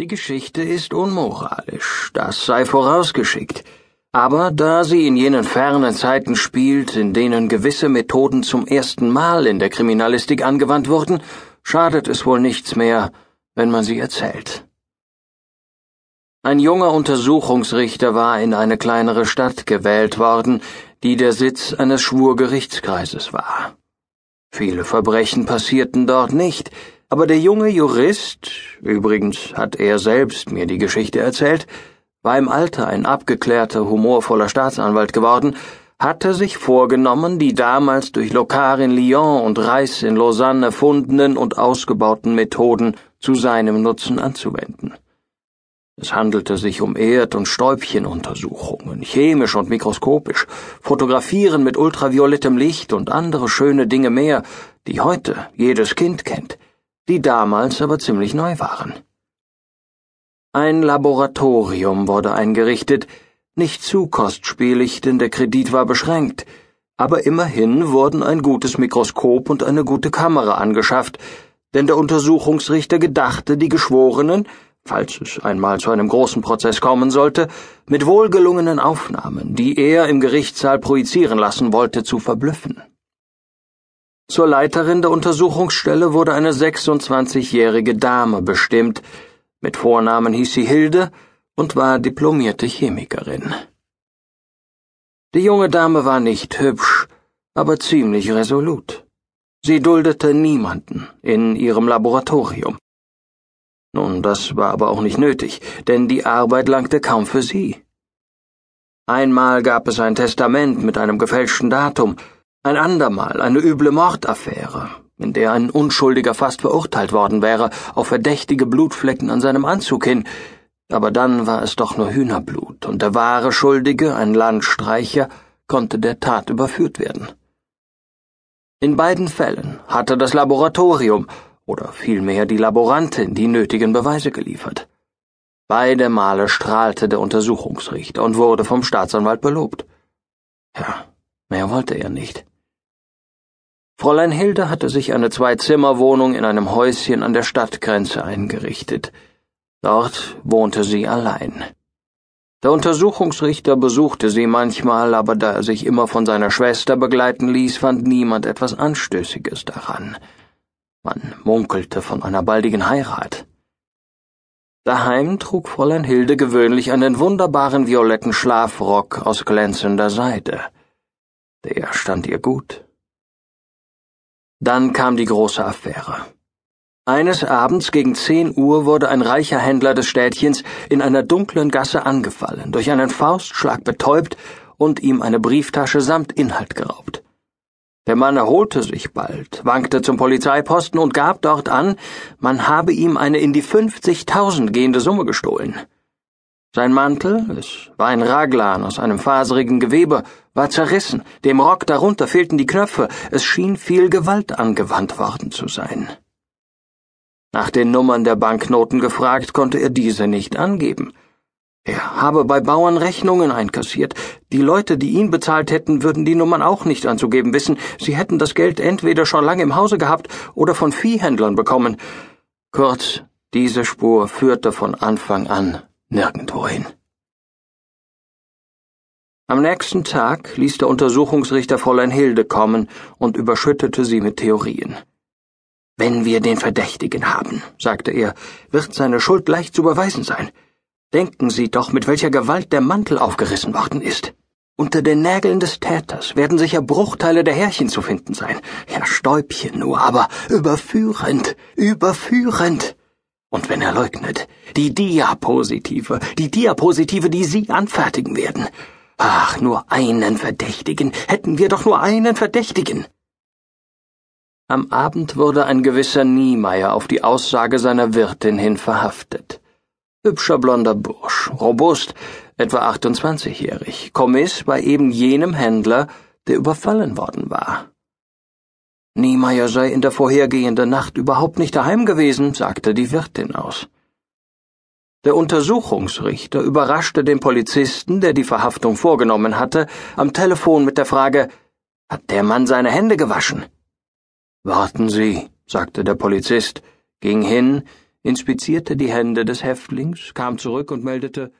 Die Geschichte ist unmoralisch, das sei vorausgeschickt. Aber da sie in jenen fernen Zeiten spielt, in denen gewisse Methoden zum ersten Mal in der Kriminalistik angewandt wurden, schadet es wohl nichts mehr, wenn man sie erzählt. Ein junger Untersuchungsrichter war in eine kleinere Stadt gewählt worden, die der Sitz eines Schwurgerichtskreises war. Viele Verbrechen passierten dort nicht, aber der junge Jurist, übrigens hat er selbst mir die Geschichte erzählt, war im Alter ein abgeklärter, humorvoller Staatsanwalt geworden, hatte sich vorgenommen, die damals durch Locard in Lyon und Reiss in Lausanne erfundenen und ausgebauten Methoden zu seinem Nutzen anzuwenden. Es handelte sich um Erd- und Stäubchenuntersuchungen, chemisch und mikroskopisch, Fotografieren mit ultraviolettem Licht und andere schöne Dinge mehr, die heute jedes Kind kennt, die damals aber ziemlich neu waren. Ein Laboratorium wurde eingerichtet, nicht zu kostspielig, denn der Kredit war beschränkt, aber immerhin wurden ein gutes Mikroskop und eine gute Kamera angeschafft, denn der Untersuchungsrichter gedachte, die Geschworenen falls es einmal zu einem großen Prozess kommen sollte, mit wohlgelungenen Aufnahmen, die er im Gerichtssaal projizieren lassen wollte, zu verblüffen. Zur Leiterin der Untersuchungsstelle wurde eine 26-jährige Dame bestimmt, mit Vornamen hieß sie Hilde und war diplomierte Chemikerin. Die junge Dame war nicht hübsch, aber ziemlich resolut. Sie duldete niemanden in ihrem Laboratorium. Nun, das war aber auch nicht nötig, denn die Arbeit langte kaum für sie. Einmal gab es ein Testament mit einem gefälschten Datum, ein andermal eine üble Mordaffäre, in der ein Unschuldiger fast verurteilt worden wäre, auf verdächtige Blutflecken an seinem Anzug hin, aber dann war es doch nur Hühnerblut, und der wahre Schuldige, ein Landstreicher, konnte der Tat überführt werden. In beiden Fällen hatte das Laboratorium oder vielmehr die Laborantin die nötigen Beweise geliefert. Beide Male strahlte der Untersuchungsrichter und wurde vom Staatsanwalt belobt. Ja, mehr wollte er nicht. Fräulein Hilde hatte sich eine Zwei-Zimmer-Wohnung in einem Häuschen an der Stadtgrenze eingerichtet. Dort wohnte sie allein. Der Untersuchungsrichter besuchte sie manchmal, aber da er sich immer von seiner Schwester begleiten ließ, fand niemand etwas Anstößiges daran. Man munkelte von einer baldigen Heirat. Daheim trug Fräulein Hilde gewöhnlich einen wunderbaren violetten Schlafrock aus glänzender Seide. Der stand ihr gut. Dann kam die große Affäre. Eines Abends gegen zehn Uhr wurde ein reicher Händler des Städtchens in einer dunklen Gasse angefallen, durch einen Faustschlag betäubt und ihm eine Brieftasche samt Inhalt geraubt. Der Mann erholte sich bald, wankte zum Polizeiposten und gab dort an, man habe ihm eine in die 50.000 gehende Summe gestohlen. Sein Mantel, es war ein Raglan aus einem faserigen Gewebe, war zerrissen, dem Rock darunter fehlten die Knöpfe, es schien viel Gewalt angewandt worden zu sein. Nach den Nummern der Banknoten gefragt, konnte er diese nicht angeben. Er habe bei Bauern Rechnungen einkassiert. Die Leute, die ihn bezahlt hätten, würden die Nummern auch nicht anzugeben wissen. Sie hätten das Geld entweder schon lange im Hause gehabt oder von Viehhändlern bekommen. Kurz, diese Spur führte von Anfang an nirgendwohin. Am nächsten Tag ließ der Untersuchungsrichter Fräulein Hilde kommen und überschüttete sie mit Theorien. Wenn wir den Verdächtigen haben, sagte er, wird seine Schuld leicht zu beweisen sein. Denken Sie doch, mit welcher Gewalt der Mantel aufgerissen worden ist. Unter den Nägeln des Täters werden sicher Bruchteile der Härchen zu finden sein. Ja, Stäubchen nur, aber überführend, überführend. Und wenn er leugnet, die Diapositive, die Diapositive, die Sie anfertigen werden. Ach, nur einen Verdächtigen, hätten wir doch nur einen Verdächtigen. Am Abend wurde ein gewisser Niemeyer auf die Aussage seiner Wirtin hin verhaftet. Hübscher blonder Bursch, robust, etwa 28-jährig, Kommiss bei eben jenem Händler, der überfallen worden war. Niemeyer sei in der vorhergehenden Nacht überhaupt nicht daheim gewesen, sagte die Wirtin aus. Der Untersuchungsrichter überraschte den Polizisten, der die Verhaftung vorgenommen hatte, am Telefon mit der Frage Hat der Mann seine Hände gewaschen? Warten Sie, sagte der Polizist, ging hin, inspizierte die Hände des Häftlings, kam zurück und meldete